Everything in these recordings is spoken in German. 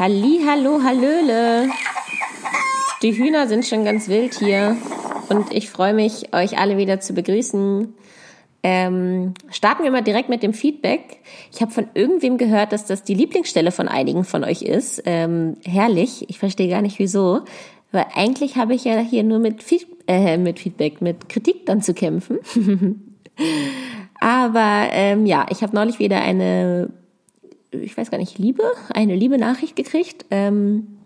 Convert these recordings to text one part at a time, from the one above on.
Halli, hallo, hallöle. Die Hühner sind schon ganz wild hier und ich freue mich, euch alle wieder zu begrüßen. Ähm, starten wir mal direkt mit dem Feedback. Ich habe von irgendwem gehört, dass das die Lieblingsstelle von einigen von euch ist. Ähm, herrlich. Ich verstehe gar nicht wieso. Weil eigentlich habe ich ja hier nur mit, Feed äh, mit Feedback, mit Kritik dann zu kämpfen. Aber ähm, ja, ich habe neulich wieder eine ich weiß gar nicht, Liebe, eine liebe Nachricht gekriegt ähm,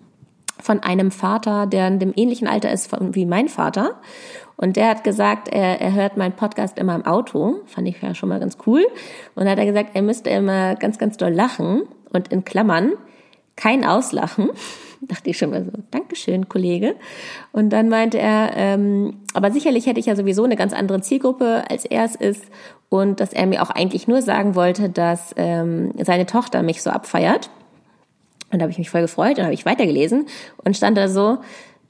von einem Vater, der in dem ähnlichen Alter ist wie mein Vater. Und der hat gesagt, er, er hört meinen Podcast immer im Auto. Fand ich ja schon mal ganz cool. Und hat er gesagt, er müsste immer ganz, ganz doll lachen. Und in Klammern, kein Auslachen. Dachte ich schon mal so, Dankeschön, Kollege. Und dann meinte er, ähm, aber sicherlich hätte ich ja sowieso eine ganz andere Zielgruppe, als er es ist. Und dass er mir auch eigentlich nur sagen wollte, dass ähm, seine Tochter mich so abfeiert. Und da habe ich mich voll gefreut und habe ich weitergelesen und stand da so,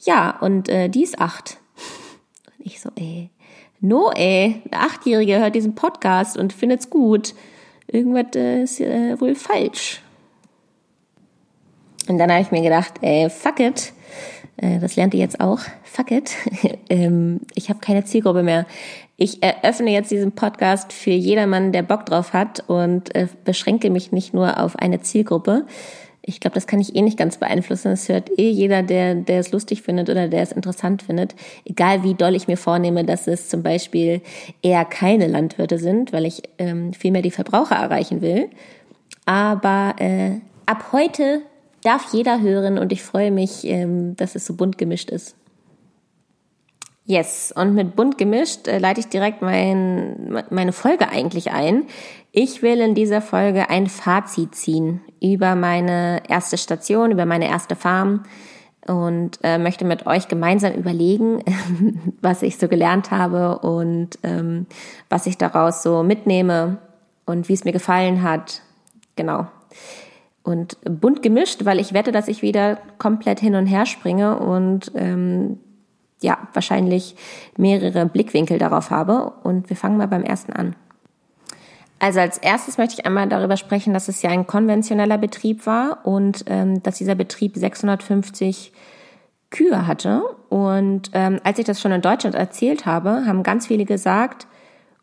ja, und äh, die ist acht. Und ich so, ey, no, ey, eine Achtjährige hört diesen Podcast und findet's gut. Irgendwas äh, ist äh, wohl falsch. Und dann habe ich mir gedacht, ey, fuck it. Äh, das lernt ihr jetzt auch. Fuck it. Ähm, ich habe keine Zielgruppe mehr. Ich eröffne jetzt diesen Podcast für jedermann, der Bock drauf hat und äh, beschränke mich nicht nur auf eine Zielgruppe. Ich glaube, das kann ich eh nicht ganz beeinflussen. Das hört eh jeder, der, der es lustig findet oder der es interessant findet. Egal wie doll ich mir vornehme, dass es zum Beispiel eher keine Landwirte sind, weil ich ähm, vielmehr die Verbraucher erreichen will. Aber äh, ab heute darf jeder hören und ich freue mich, ähm, dass es so bunt gemischt ist. Yes, und mit bunt gemischt äh, leite ich direkt mein, meine Folge eigentlich ein. Ich will in dieser Folge ein Fazit ziehen über meine erste Station, über meine erste Farm und äh, möchte mit euch gemeinsam überlegen, was ich so gelernt habe und ähm, was ich daraus so mitnehme und wie es mir gefallen hat. Genau und bunt gemischt, weil ich wette, dass ich wieder komplett hin und her springe und ähm, ja, wahrscheinlich mehrere Blickwinkel darauf habe. Und wir fangen mal beim ersten an. Also als erstes möchte ich einmal darüber sprechen, dass es ja ein konventioneller Betrieb war und ähm, dass dieser Betrieb 650 Kühe hatte. Und ähm, als ich das schon in Deutschland erzählt habe, haben ganz viele gesagt,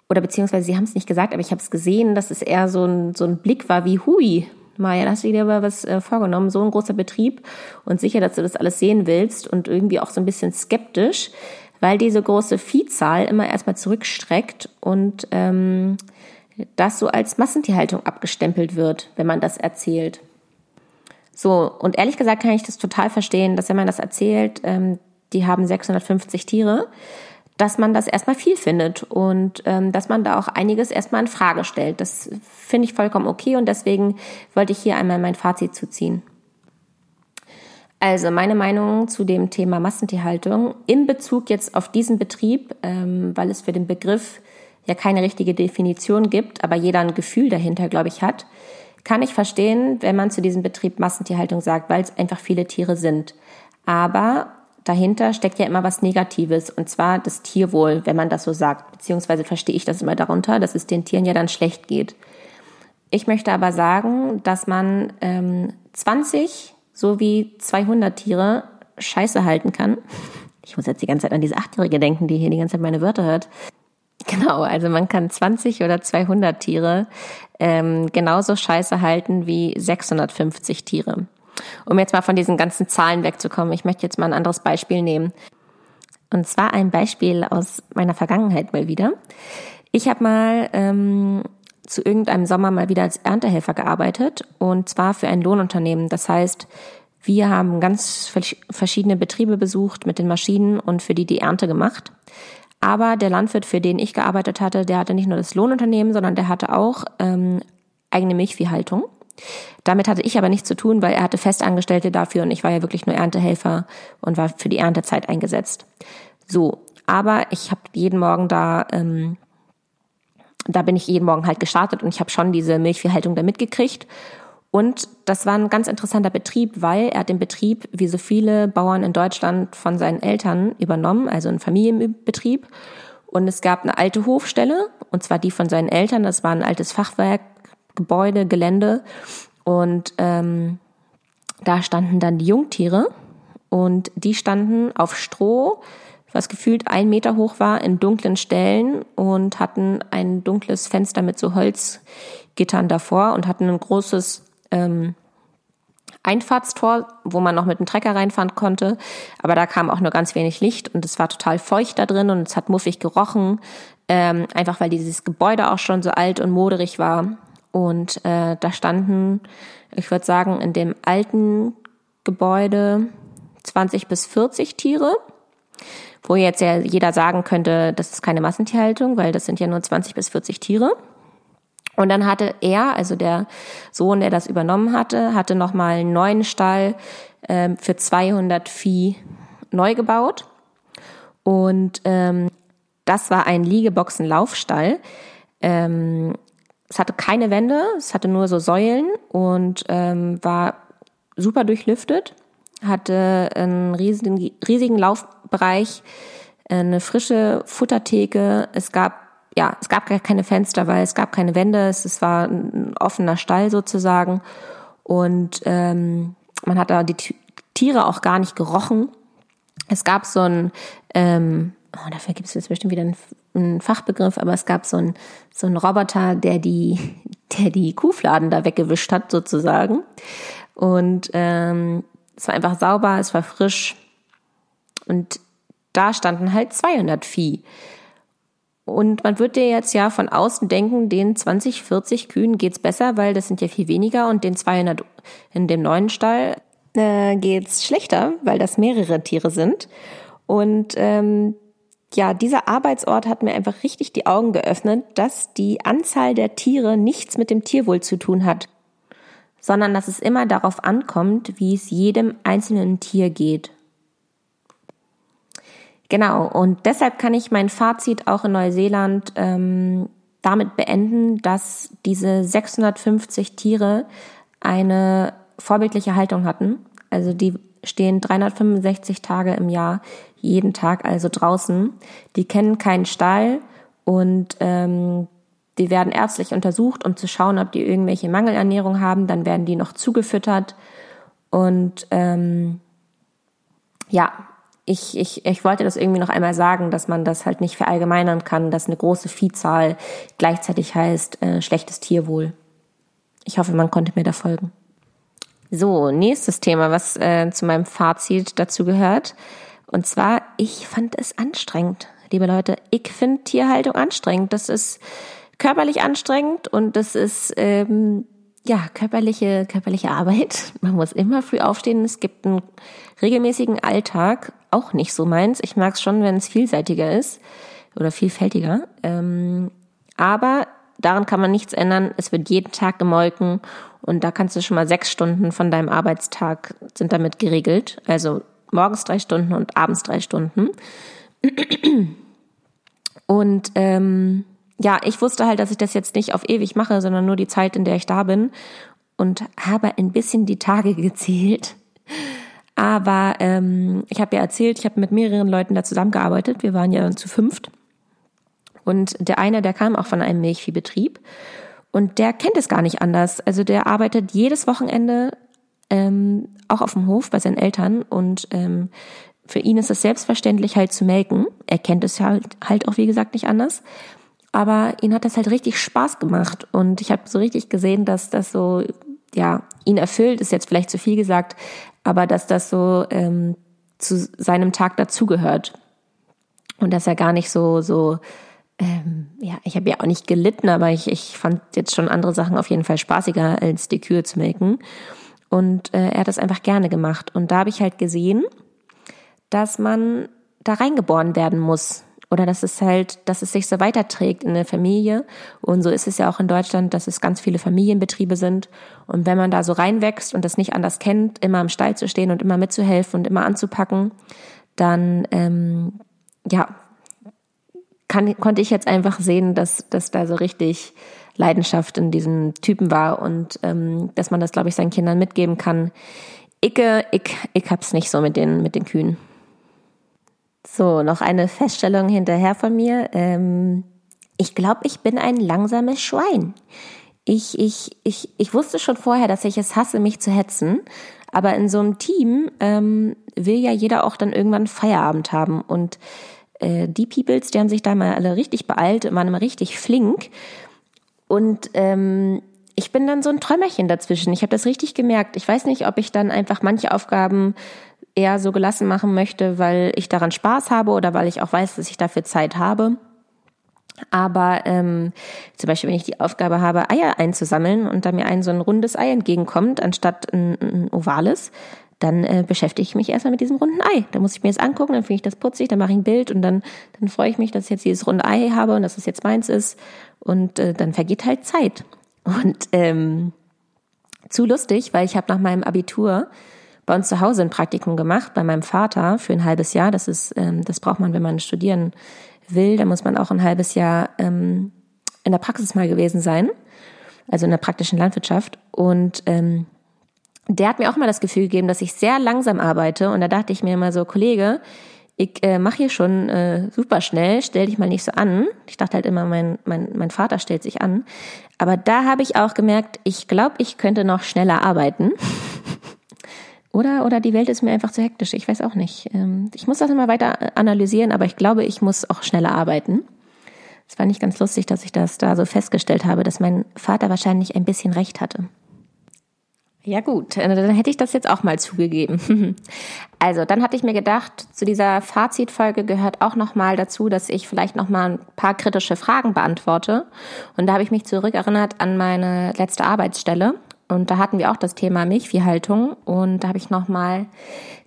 oder beziehungsweise sie haben es nicht gesagt, aber ich habe es gesehen, dass es eher so ein, so ein Blick war wie, hui, Maja, hast du dir aber was äh, vorgenommen, so ein großer Betrieb und sicher, dass du das alles sehen willst und irgendwie auch so ein bisschen skeptisch, weil diese große Viehzahl immer erstmal zurückstreckt und ähm, das so als Massentierhaltung abgestempelt wird, wenn man das erzählt. So, und ehrlich gesagt kann ich das total verstehen, dass wenn man das erzählt, ähm, die haben 650 Tiere, dass man das erstmal viel findet und ähm, dass man da auch einiges erstmal in Frage stellt. Das finde ich vollkommen okay und deswegen wollte ich hier einmal mein Fazit zuziehen. Also meine Meinung zu dem Thema Massentierhaltung in Bezug jetzt auf diesen Betrieb, ähm, weil es für den Begriff ja keine richtige Definition gibt, aber jeder ein Gefühl dahinter, glaube ich, hat, kann ich verstehen, wenn man zu diesem Betrieb Massentierhaltung sagt, weil es einfach viele Tiere sind. Aber dahinter steckt ja immer was Negatives, und zwar das Tierwohl, wenn man das so sagt. Beziehungsweise verstehe ich das immer darunter, dass es den Tieren ja dann schlecht geht. Ich möchte aber sagen, dass man ähm, 20 sowie 200 Tiere scheiße halten kann. Ich muss jetzt die ganze Zeit an diese Achtjährige denken, die hier die ganze Zeit meine Wörter hört. Genau, also man kann 20 oder 200 Tiere ähm, genauso scheiße halten wie 650 Tiere. Um jetzt mal von diesen ganzen Zahlen wegzukommen, ich möchte jetzt mal ein anderes Beispiel nehmen. Und zwar ein Beispiel aus meiner Vergangenheit mal wieder. Ich habe mal ähm, zu irgendeinem Sommer mal wieder als Erntehelfer gearbeitet und zwar für ein Lohnunternehmen. Das heißt, wir haben ganz verschiedene Betriebe besucht mit den Maschinen und für die die Ernte gemacht. Aber der Landwirt, für den ich gearbeitet hatte, der hatte nicht nur das Lohnunternehmen, sondern der hatte auch ähm, eigene Milchviehhaltung. Damit hatte ich aber nichts zu tun, weil er hatte Festangestellte dafür und ich war ja wirklich nur Erntehelfer und war für die Erntezeit eingesetzt. So, aber ich habe jeden Morgen da, ähm, da bin ich jeden Morgen halt gestartet und ich habe schon diese Milchviehhaltung da mitgekriegt. Und das war ein ganz interessanter Betrieb, weil er hat den Betrieb, wie so viele Bauern in Deutschland, von seinen Eltern übernommen, also ein Familienbetrieb. Und es gab eine alte Hofstelle, und zwar die von seinen Eltern. Das war ein altes Fachwerk, Gebäude, Gelände. Und ähm, Da standen dann die Jungtiere und die standen auf Stroh, was gefühlt ein Meter hoch war, in dunklen Stellen und hatten ein dunkles Fenster mit so Holzgittern davor und hatten ein großes ähm, Einfahrtstor, wo man noch mit dem Trecker reinfahren konnte. Aber da kam auch nur ganz wenig Licht und es war total feucht da drin und es hat muffig gerochen. Ähm, einfach weil dieses Gebäude auch schon so alt und moderig war. Und äh, da standen, ich würde sagen, in dem alten Gebäude 20 bis 40 Tiere. Wo jetzt ja jeder sagen könnte, das ist keine Massentierhaltung, weil das sind ja nur 20 bis 40 Tiere. Und dann hatte er, also der Sohn, der das übernommen hatte, hatte nochmal einen neuen Stall ähm, für 200 Vieh neu gebaut. Und ähm, das war ein Liegeboxen-Laufstall. Ähm, es hatte keine Wände, es hatte nur so Säulen und ähm, war super durchlüftet, hatte einen riesigen, riesigen Laufbereich, eine frische Futtertheke. Es gab ja, es gab gar keine Fenster, weil es gab keine Wände. Es, war ein offener Stall sozusagen. Und ähm, man hat da die Tiere auch gar nicht gerochen. Es gab so ein, ähm, oh, dafür gibt es jetzt bestimmt wieder einen, einen Fachbegriff, aber es gab so ein so ein Roboter, der die, der die Kuhfladen da weggewischt hat sozusagen. Und ähm, es war einfach sauber, es war frisch. Und da standen halt 200 Vieh. Und man würde jetzt ja von außen denken, den 20, 40 Kühen geht's besser, weil das sind ja viel weniger und den 200 in dem neuen Stall äh, geht's schlechter, weil das mehrere Tiere sind. Und ähm, ja, dieser Arbeitsort hat mir einfach richtig die Augen geöffnet, dass die Anzahl der Tiere nichts mit dem Tierwohl zu tun hat, sondern dass es immer darauf ankommt, wie es jedem einzelnen Tier geht. Genau, und deshalb kann ich mein Fazit auch in Neuseeland ähm, damit beenden, dass diese 650 Tiere eine vorbildliche Haltung hatten. Also die stehen 365 Tage im Jahr, jeden Tag also draußen. Die kennen keinen Stall und ähm, die werden ärztlich untersucht, um zu schauen, ob die irgendwelche Mangelernährung haben. Dann werden die noch zugefüttert. Und ähm, ja, ich, ich, ich wollte das irgendwie noch einmal sagen, dass man das halt nicht verallgemeinern kann, dass eine große Viehzahl gleichzeitig heißt äh, schlechtes Tierwohl. Ich hoffe, man konnte mir da folgen. So, nächstes Thema, was äh, zu meinem Fazit dazu gehört. Und zwar, ich fand es anstrengend, liebe Leute. Ich finde Tierhaltung anstrengend. Das ist körperlich anstrengend und das ist ähm, ja, körperliche, körperliche Arbeit. Man muss immer früh aufstehen. Es gibt einen regelmäßigen Alltag. Auch nicht so meins. Ich mag es schon, wenn es vielseitiger ist oder vielfältiger. Ähm, aber daran kann man nichts ändern. Es wird jeden Tag gemolken und da kannst du schon mal sechs Stunden von deinem Arbeitstag sind damit geregelt. Also morgens drei Stunden und abends drei Stunden. Und ähm, ja, ich wusste halt, dass ich das jetzt nicht auf ewig mache, sondern nur die Zeit, in der ich da bin und habe ein bisschen die Tage gezählt. Aber ähm, ich habe ja erzählt, ich habe mit mehreren Leuten da zusammengearbeitet. Wir waren ja zu fünft. Und der eine, der kam auch von einem Milchviehbetrieb und der kennt es gar nicht anders. Also der arbeitet jedes Wochenende ähm, auch auf dem Hof bei seinen Eltern. Und ähm, für ihn ist es selbstverständlich halt zu melken. Er kennt es halt, halt auch wie gesagt nicht anders. Aber ihn hat das halt richtig Spaß gemacht. Und ich habe so richtig gesehen, dass das so ja ihn erfüllt ist jetzt vielleicht zu viel gesagt, aber dass das so ähm, zu seinem Tag dazugehört. Und dass er gar nicht so so ähm, ja ich habe ja auch nicht gelitten, aber ich ich fand jetzt schon andere Sachen auf jeden Fall spaßiger als die Kühe zu melken und äh, er hat das einfach gerne gemacht und da habe ich halt gesehen, dass man da reingeboren werden muss oder dass es halt, dass es sich so weiterträgt in der Familie. Und so ist es ja auch in Deutschland, dass es ganz viele Familienbetriebe sind. Und wenn man da so reinwächst und das nicht anders kennt, immer im Stall zu stehen und immer mitzuhelfen und immer anzupacken, dann ähm, ja kann, konnte ich jetzt einfach sehen, dass, dass da so richtig Leidenschaft in diesem Typen war und ähm, dass man das, glaube ich, seinen Kindern mitgeben kann. Icke, ich, ich hab's nicht so mit den, mit den Kühen. So, noch eine Feststellung hinterher von mir. Ähm, ich glaube, ich bin ein langsames Schwein. Ich, ich, ich, ich wusste schon vorher, dass ich es hasse, mich zu hetzen. Aber in so einem Team ähm, will ja jeder auch dann irgendwann Feierabend haben. Und äh, die Peoples, die haben sich da mal alle richtig beeilt waren immer richtig flink. Und ähm, ich bin dann so ein Träumerchen dazwischen. Ich habe das richtig gemerkt. Ich weiß nicht, ob ich dann einfach manche Aufgaben eher so gelassen machen möchte, weil ich daran Spaß habe oder weil ich auch weiß, dass ich dafür Zeit habe. Aber ähm, zum Beispiel, wenn ich die Aufgabe habe, Eier einzusammeln und da mir ein so ein rundes Ei entgegenkommt, anstatt ein, ein ovales, dann äh, beschäftige ich mich erstmal mit diesem runden Ei. Da muss ich mir das angucken, dann finde ich das putzig, dann mache ich ein Bild und dann, dann freue ich mich, dass ich jetzt dieses runde Ei habe und dass es jetzt meins ist. Und äh, dann vergeht halt Zeit. Und ähm, zu lustig, weil ich habe nach meinem Abitur bei uns zu Hause ein Praktikum gemacht, bei meinem Vater für ein halbes Jahr. Das ist, ähm, das braucht man, wenn man studieren will. Da muss man auch ein halbes Jahr ähm, in der Praxis mal gewesen sein, also in der praktischen Landwirtschaft. Und ähm, der hat mir auch mal das Gefühl gegeben, dass ich sehr langsam arbeite. Und da dachte ich mir immer so, Kollege, ich äh, mache hier schon äh, super schnell, stell dich mal nicht so an. Ich dachte halt immer, mein, mein, mein Vater stellt sich an. Aber da habe ich auch gemerkt, ich glaube, ich könnte noch schneller arbeiten. oder, oder die Welt ist mir einfach zu hektisch. Ich weiß auch nicht. Ähm, ich muss das immer weiter analysieren, aber ich glaube, ich muss auch schneller arbeiten. Es war nicht ganz lustig, dass ich das da so festgestellt habe, dass mein Vater wahrscheinlich ein bisschen recht hatte. Ja gut, äh, dann hätte ich das jetzt auch mal zugegeben. Also, dann hatte ich mir gedacht, zu dieser Fazitfolge gehört auch noch mal dazu, dass ich vielleicht noch mal ein paar kritische Fragen beantworte. Und da habe ich mich zurückerinnert an meine letzte Arbeitsstelle. Und da hatten wir auch das Thema Milchviehhaltung. Und da habe ich noch mal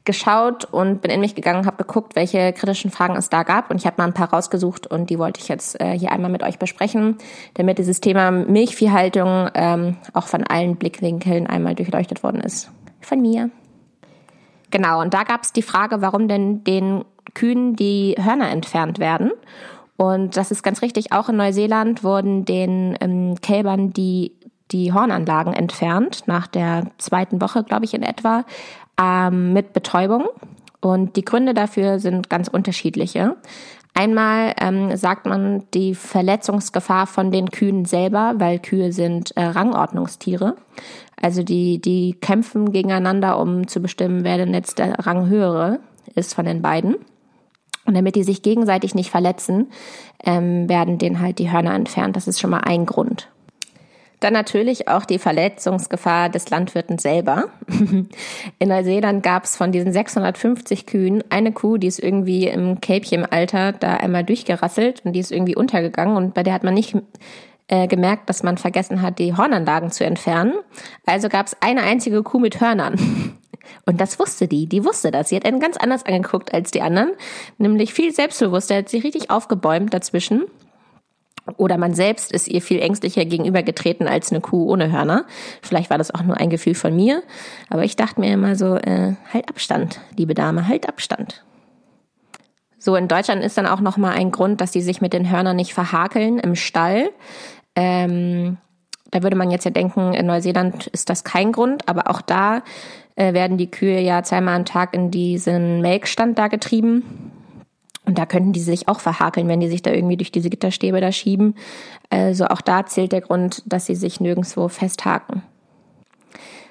geschaut und bin in mich gegangen, habe geguckt, welche kritischen Fragen es da gab und ich habe mal ein paar rausgesucht und die wollte ich jetzt äh, hier einmal mit euch besprechen, damit dieses Thema Milchviehhaltung ähm, auch von allen Blickwinkeln einmal durchleuchtet worden ist. Von mir. Genau, und da gab es die Frage, warum denn den Kühen die Hörner entfernt werden. Und das ist ganz richtig, auch in Neuseeland wurden den ähm, Kälbern die die Hornanlagen entfernt, nach der zweiten Woche, glaube ich, in etwa, ähm, mit Betäubung. Und die Gründe dafür sind ganz unterschiedliche. Einmal ähm, sagt man die Verletzungsgefahr von den Kühen selber, weil Kühe sind äh, Rangordnungstiere. Also die, die kämpfen gegeneinander, um zu bestimmen, wer denn jetzt der Ranghöhere ist von den beiden. Und damit die sich gegenseitig nicht verletzen, ähm, werden denen halt die Hörner entfernt. Das ist schon mal ein Grund. Dann natürlich auch die Verletzungsgefahr des Landwirten selber. In Neuseeland gab es von diesen 650 Kühen eine Kuh, die ist irgendwie im Kälbchenalter da einmal durchgerasselt und die ist irgendwie untergegangen und bei der hat man nicht äh, gemerkt, dass man vergessen hat, die Hornanlagen zu entfernen. Also gab es eine einzige Kuh mit Hörnern. Und das wusste die, die wusste das. Sie hat einen ganz anders angeguckt als die anderen, nämlich viel selbstbewusster, hat sich richtig aufgebäumt dazwischen oder man selbst ist ihr viel ängstlicher gegenübergetreten als eine Kuh ohne Hörner. Vielleicht war das auch nur ein Gefühl von mir. Aber ich dachte mir immer so, äh, halt Abstand, liebe Dame, halt Abstand. So, in Deutschland ist dann auch nochmal ein Grund, dass die sich mit den Hörnern nicht verhakeln im Stall. Ähm, da würde man jetzt ja denken, in Neuseeland ist das kein Grund, aber auch da äh, werden die Kühe ja zweimal am Tag in diesen Melkstand da getrieben. Und da könnten die sich auch verhakeln, wenn die sich da irgendwie durch diese Gitterstäbe da schieben. Also auch da zählt der Grund, dass sie sich nirgendwo festhaken.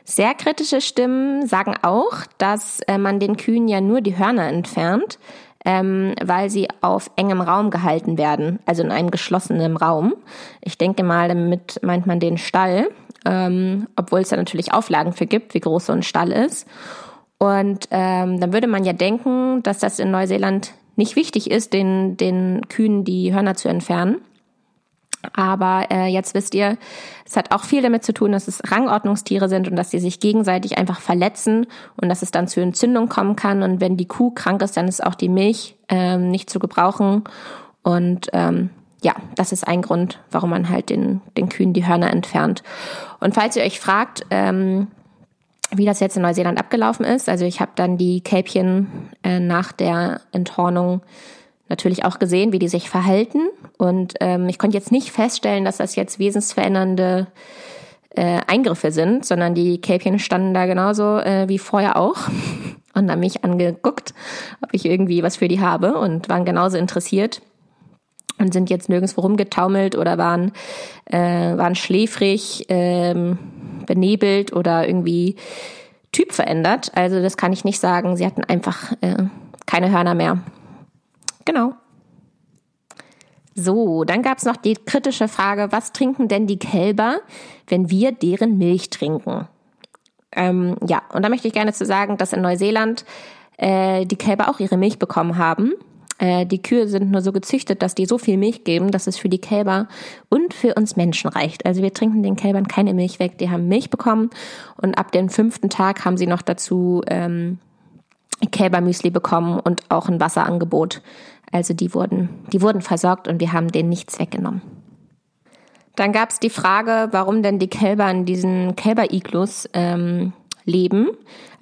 Sehr kritische Stimmen sagen auch, dass äh, man den Kühen ja nur die Hörner entfernt, ähm, weil sie auf engem Raum gehalten werden, also in einem geschlossenen Raum. Ich denke mal, damit meint man den Stall, ähm, obwohl es da natürlich Auflagen für gibt, wie groß so ein Stall ist. Und ähm, dann würde man ja denken, dass das in Neuseeland nicht wichtig ist, den, den Kühen die Hörner zu entfernen. Aber äh, jetzt wisst ihr, es hat auch viel damit zu tun, dass es Rangordnungstiere sind und dass sie sich gegenseitig einfach verletzen und dass es dann zu Entzündung kommen kann. Und wenn die Kuh krank ist, dann ist auch die Milch ähm, nicht zu gebrauchen. Und ähm, ja, das ist ein Grund, warum man halt den, den Kühen die Hörner entfernt. Und falls ihr euch fragt, ähm, wie das jetzt in Neuseeland abgelaufen ist. Also ich habe dann die Kälbchen äh, nach der Enthornung natürlich auch gesehen, wie die sich verhalten. Und ähm, ich konnte jetzt nicht feststellen, dass das jetzt wesensverändernde äh, Eingriffe sind, sondern die Kälbchen standen da genauso äh, wie vorher auch und haben mich angeguckt, ob ich irgendwie was für die habe und waren genauso interessiert und sind jetzt nirgendwo rumgetaumelt oder waren, äh, waren schläfrig, ähm, benebelt oder irgendwie Typ verändert. Also das kann ich nicht sagen. Sie hatten einfach äh, keine Hörner mehr. Genau. So, dann gab es noch die kritische Frage, was trinken denn die Kälber, wenn wir deren Milch trinken? Ähm, ja, und da möchte ich gerne zu sagen, dass in Neuseeland äh, die Kälber auch ihre Milch bekommen haben. Äh, die Kühe sind nur so gezüchtet, dass die so viel Milch geben, dass es für die Kälber und für uns Menschen reicht. Also wir trinken den Kälbern keine Milch weg, die haben Milch bekommen und ab dem fünften Tag haben sie noch dazu ähm, Kälbermüsli bekommen und auch ein Wasserangebot. Also die wurden, die wurden versorgt und wir haben denen nichts weggenommen. Dann gab es die Frage, warum denn die Kälber in diesen Kälber-Iglus ähm, leben.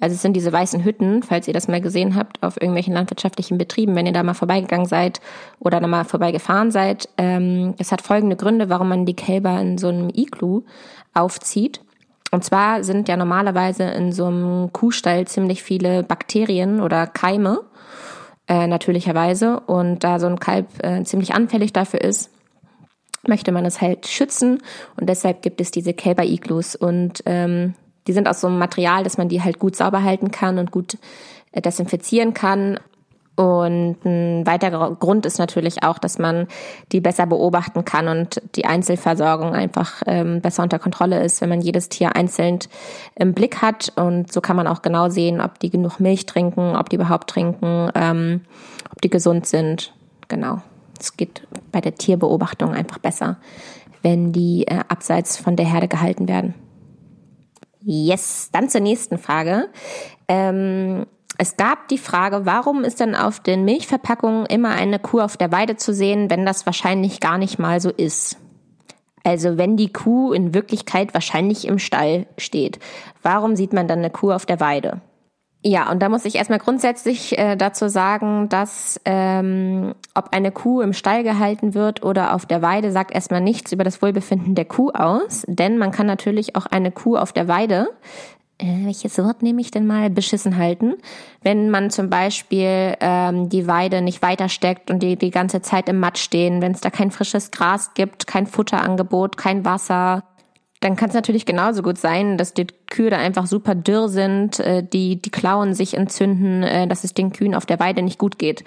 Also es sind diese weißen Hütten, falls ihr das mal gesehen habt, auf irgendwelchen landwirtschaftlichen Betrieben, wenn ihr da mal vorbeigegangen seid oder da mal vorbeigefahren seid. Ähm, es hat folgende Gründe, warum man die Kälber in so einem Iglu aufzieht. Und zwar sind ja normalerweise in so einem Kuhstall ziemlich viele Bakterien oder Keime äh, natürlicherweise. Und da so ein Kalb äh, ziemlich anfällig dafür ist, möchte man es halt schützen. Und deshalb gibt es diese Kälber-Iglus. Und ähm, die sind aus so einem Material, dass man die halt gut sauber halten kann und gut äh, desinfizieren kann. Und ein weiterer Grund ist natürlich auch, dass man die besser beobachten kann und die Einzelversorgung einfach ähm, besser unter Kontrolle ist, wenn man jedes Tier einzeln im Blick hat. Und so kann man auch genau sehen, ob die genug Milch trinken, ob die überhaupt trinken, ähm, ob die gesund sind. Genau. Es geht bei der Tierbeobachtung einfach besser, wenn die äh, abseits von der Herde gehalten werden. Yes, dann zur nächsten Frage. Ähm, es gab die Frage, warum ist denn auf den Milchverpackungen immer eine Kuh auf der Weide zu sehen, wenn das wahrscheinlich gar nicht mal so ist? Also wenn die Kuh in Wirklichkeit wahrscheinlich im Stall steht, warum sieht man dann eine Kuh auf der Weide? Ja, und da muss ich erstmal grundsätzlich äh, dazu sagen, dass ähm, ob eine Kuh im Stall gehalten wird oder auf der Weide, sagt erstmal nichts über das Wohlbefinden der Kuh aus. Denn man kann natürlich auch eine Kuh auf der Weide äh, welches Wort nehme ich denn mal, beschissen halten. Wenn man zum Beispiel ähm, die Weide nicht weiter steckt und die die ganze Zeit im Matsch stehen, wenn es da kein frisches Gras gibt, kein Futterangebot, kein Wasser, dann kann es natürlich genauso gut sein, dass die Kühe da einfach super dürr sind, äh, die, die Klauen sich entzünden, äh, dass es den Kühen auf der Weide nicht gut geht.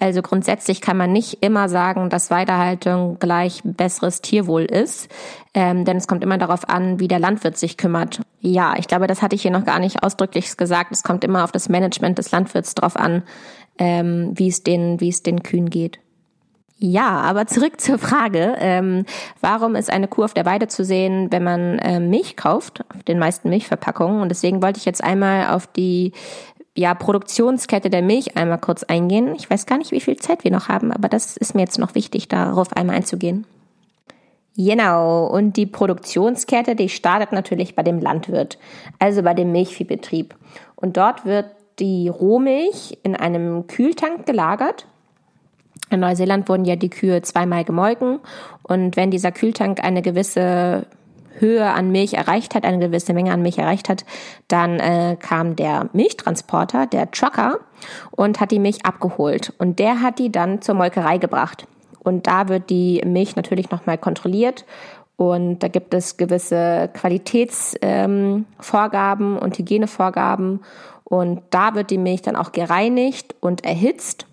Also grundsätzlich kann man nicht immer sagen, dass Weidehaltung gleich besseres Tierwohl ist, ähm, denn es kommt immer darauf an, wie der Landwirt sich kümmert. Ja, ich glaube, das hatte ich hier noch gar nicht ausdrücklich gesagt. Es kommt immer auf das Management des Landwirts drauf an, ähm, wie es den, wie es den Kühen geht. Ja, aber zurück zur Frage, ähm, warum ist eine Kuh auf der Weide zu sehen, wenn man äh, Milch kauft, auf den meisten Milchverpackungen. Und deswegen wollte ich jetzt einmal auf die ja, Produktionskette der Milch einmal kurz eingehen. Ich weiß gar nicht, wie viel Zeit wir noch haben, aber das ist mir jetzt noch wichtig, darauf einmal einzugehen. Genau, und die Produktionskette, die startet natürlich bei dem Landwirt, also bei dem Milchviehbetrieb. Und dort wird die Rohmilch in einem Kühltank gelagert in Neuseeland wurden ja die Kühe zweimal gemolken und wenn dieser Kühltank eine gewisse Höhe an Milch erreicht hat, eine gewisse Menge an Milch erreicht hat, dann äh, kam der Milchtransporter, der Trucker, und hat die Milch abgeholt. Und der hat die dann zur Molkerei gebracht. Und da wird die Milch natürlich nochmal kontrolliert. Und da gibt es gewisse Qualitätsvorgaben ähm, und Hygienevorgaben. Und da wird die Milch dann auch gereinigt und erhitzt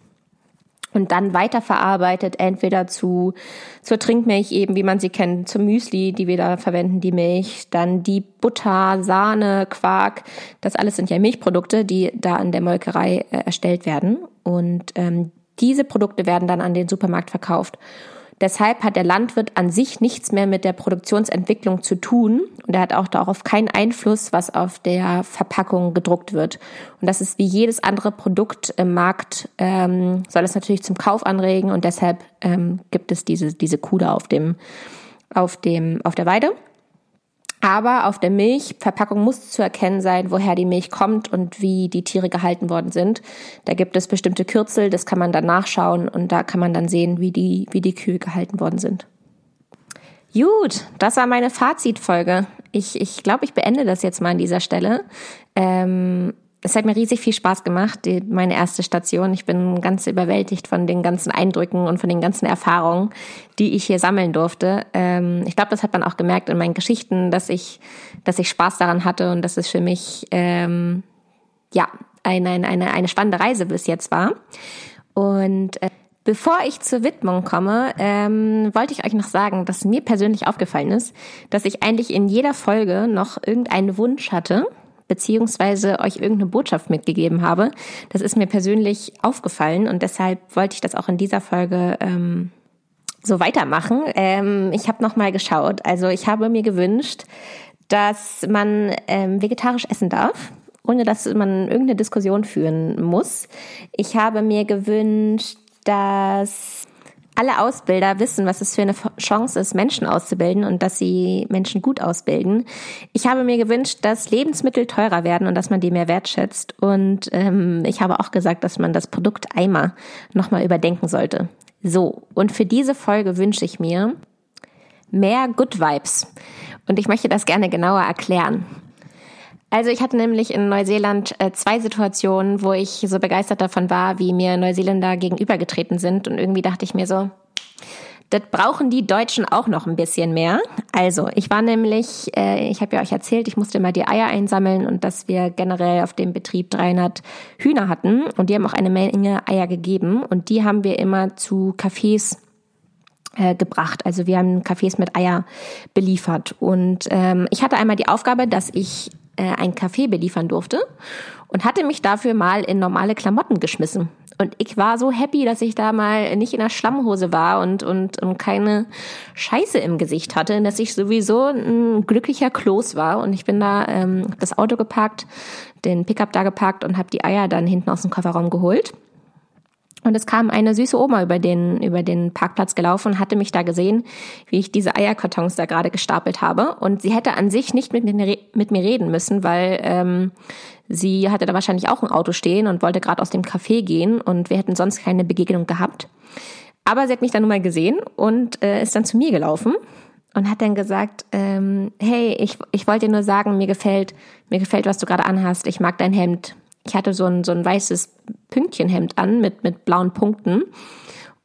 und dann weiterverarbeitet, entweder zu, zur Trinkmilch eben, wie man sie kennt, zum Müsli, die wir da verwenden, die Milch, dann die Butter, Sahne, Quark, das alles sind ja Milchprodukte, die da an der Molkerei äh, erstellt werden. Und ähm, diese Produkte werden dann an den Supermarkt verkauft. Deshalb hat der Landwirt an sich nichts mehr mit der Produktionsentwicklung zu tun und er hat auch darauf keinen Einfluss, was auf der Verpackung gedruckt wird. Und das ist wie jedes andere Produkt im Markt, ähm, soll es natürlich zum Kauf anregen und deshalb ähm, gibt es diese, diese Kuh da auf dem, auf dem, auf der Weide. Aber auf der Milchverpackung muss zu erkennen sein, woher die Milch kommt und wie die Tiere gehalten worden sind. Da gibt es bestimmte Kürzel, das kann man dann nachschauen und da kann man dann sehen, wie die, wie die Kühe gehalten worden sind. Gut, das war meine Fazitfolge. Ich, ich glaube, ich beende das jetzt mal an dieser Stelle. Ähm, es hat mir riesig viel Spaß gemacht, die, meine erste Station. Ich bin ganz überwältigt von den ganzen Eindrücken und von den ganzen Erfahrungen, die ich hier sammeln durfte. Ähm, ich glaube, das hat man auch gemerkt in meinen Geschichten, dass ich, dass ich Spaß daran hatte und dass es für mich ähm, ja eine, eine, eine spannende Reise bis jetzt war. Und äh, Bevor ich zur Widmung komme, ähm, wollte ich euch noch sagen, dass mir persönlich aufgefallen ist, dass ich eigentlich in jeder Folge noch irgendeinen Wunsch hatte, beziehungsweise euch irgendeine Botschaft mitgegeben habe. Das ist mir persönlich aufgefallen und deshalb wollte ich das auch in dieser Folge ähm, so weitermachen. Ähm, ich habe noch mal geschaut. Also ich habe mir gewünscht, dass man ähm, vegetarisch essen darf ohne dass man irgendeine Diskussion führen muss. Ich habe mir gewünscht, dass alle Ausbilder wissen, was es für eine Chance ist, Menschen auszubilden und dass sie Menschen gut ausbilden. Ich habe mir gewünscht, dass Lebensmittel teurer werden und dass man die mehr wertschätzt. Und ähm, ich habe auch gesagt, dass man das Produkt Eimer nochmal überdenken sollte. So, und für diese Folge wünsche ich mir mehr Good Vibes. Und ich möchte das gerne genauer erklären. Also ich hatte nämlich in Neuseeland äh, zwei Situationen, wo ich so begeistert davon war, wie mir Neuseeländer gegenübergetreten sind. Und irgendwie dachte ich mir so, das brauchen die Deutschen auch noch ein bisschen mehr. Also, ich war nämlich, äh, ich habe ja euch erzählt, ich musste immer die Eier einsammeln und dass wir generell auf dem Betrieb 300 Hühner hatten und die haben auch eine Menge Eier gegeben und die haben wir immer zu Cafés äh, gebracht. Also wir haben Cafés mit Eier beliefert und ähm, ich hatte einmal die Aufgabe, dass ich äh, ein Café beliefern durfte und hatte mich dafür mal in normale Klamotten geschmissen. Und ich war so happy, dass ich da mal nicht in der Schlammhose war und, und, und keine Scheiße im Gesicht hatte, dass ich sowieso ein glücklicher Kloß war. Und ich bin da ähm, das Auto geparkt, den Pickup da geparkt und habe die Eier dann hinten aus dem Kofferraum geholt. Und es kam eine süße Oma über den, über den Parkplatz gelaufen und hatte mich da gesehen, wie ich diese Eierkartons da gerade gestapelt habe. Und sie hätte an sich nicht mit mir, mit mir reden müssen, weil ähm, sie hatte da wahrscheinlich auch ein Auto stehen und wollte gerade aus dem Café gehen und wir hätten sonst keine Begegnung gehabt. Aber sie hat mich dann nun mal gesehen und äh, ist dann zu mir gelaufen und hat dann gesagt, ähm, hey, ich, ich wollte dir nur sagen, mir gefällt, mir gefällt, was du gerade anhast. Ich mag dein Hemd ich hatte so ein, so ein weißes Pünktchenhemd an mit, mit blauen Punkten.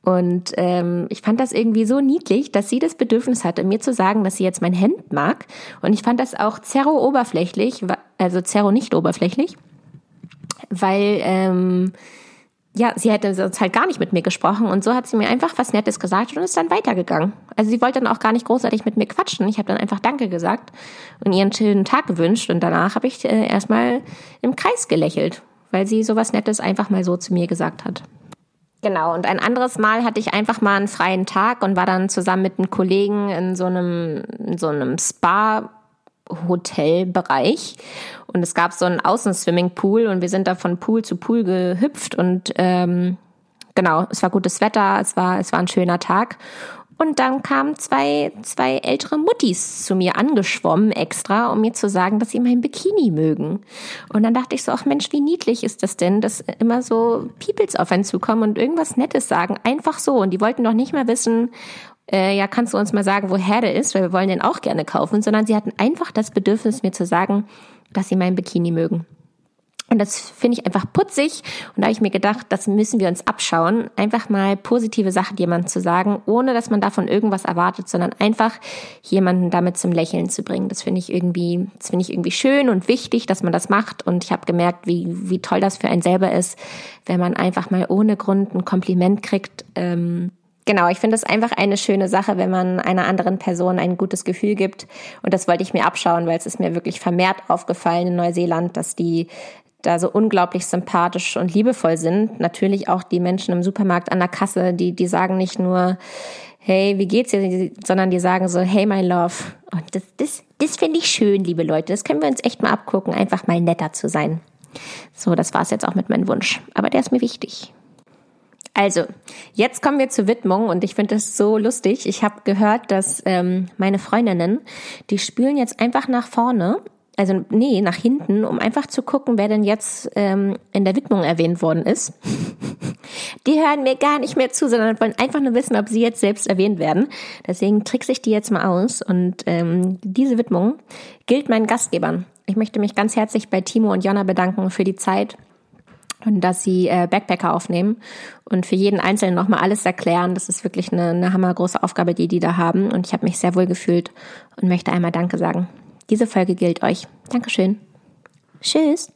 Und ähm, ich fand das irgendwie so niedlich, dass sie das Bedürfnis hatte, mir zu sagen, dass sie jetzt mein Hemd mag. Und ich fand das auch zerro oberflächlich, also zerro nicht oberflächlich, weil ähm, ja, sie hätte sonst halt gar nicht mit mir gesprochen und so hat sie mir einfach was Nettes gesagt und ist dann weitergegangen. Also sie wollte dann auch gar nicht großartig mit mir quatschen. Ich habe dann einfach Danke gesagt und ihren schönen Tag gewünscht und danach habe ich äh, erstmal im Kreis gelächelt, weil sie sowas Nettes einfach mal so zu mir gesagt hat. Genau, und ein anderes Mal hatte ich einfach mal einen freien Tag und war dann zusammen mit einem Kollegen in so einem, in so einem Spa Hotelbereich und es gab so einen Außenswimmingpool und wir sind da von Pool zu Pool gehüpft und ähm, genau, es war gutes Wetter, es war es war ein schöner Tag und dann kamen zwei, zwei ältere Muttis zu mir angeschwommen extra, um mir zu sagen, dass sie mein Bikini mögen. Und dann dachte ich so, ach Mensch, wie niedlich ist das denn, dass immer so Peoples auf einen zukommen und irgendwas Nettes sagen. Einfach so. Und die wollten doch nicht mehr wissen, äh, ja, kannst du uns mal sagen, woher der ist, weil wir wollen den auch gerne kaufen, sondern sie hatten einfach das Bedürfnis, mir zu sagen, dass sie meinen Bikini mögen. Und das finde ich einfach putzig. Und da habe ich mir gedacht, das müssen wir uns abschauen. Einfach mal positive Sachen jemandem zu sagen, ohne dass man davon irgendwas erwartet, sondern einfach jemanden damit zum Lächeln zu bringen. Das finde ich irgendwie, das finde ich irgendwie schön und wichtig, dass man das macht. Und ich habe gemerkt, wie, wie toll das für einen selber ist, wenn man einfach mal ohne Grund ein Kompliment kriegt. Ähm, Genau, ich finde es einfach eine schöne Sache, wenn man einer anderen Person ein gutes Gefühl gibt. Und das wollte ich mir abschauen, weil es ist mir wirklich vermehrt aufgefallen in Neuseeland, dass die da so unglaublich sympathisch und liebevoll sind. Natürlich auch die Menschen im Supermarkt an der Kasse, die, die sagen nicht nur, hey, wie geht's dir, sondern die sagen so, hey, my love. Und das, das, das finde ich schön, liebe Leute. Das können wir uns echt mal abgucken, einfach mal netter zu sein. So, das war's jetzt auch mit meinem Wunsch. Aber der ist mir wichtig. Also, jetzt kommen wir zur Widmung und ich finde das so lustig. Ich habe gehört, dass ähm, meine Freundinnen, die spülen jetzt einfach nach vorne, also nee, nach hinten, um einfach zu gucken, wer denn jetzt ähm, in der Widmung erwähnt worden ist. die hören mir gar nicht mehr zu, sondern wollen einfach nur wissen, ob sie jetzt selbst erwähnt werden. Deswegen trickse ich die jetzt mal aus und ähm, diese Widmung gilt meinen Gastgebern. Ich möchte mich ganz herzlich bei Timo und Jonna bedanken für die Zeit und dass sie äh, Backpacker aufnehmen und für jeden Einzelnen nochmal alles erklären. Das ist wirklich eine, eine hammergroße Aufgabe, die die da haben. Und ich habe mich sehr wohl gefühlt und möchte einmal Danke sagen. Diese Folge gilt euch. Dankeschön. Tschüss.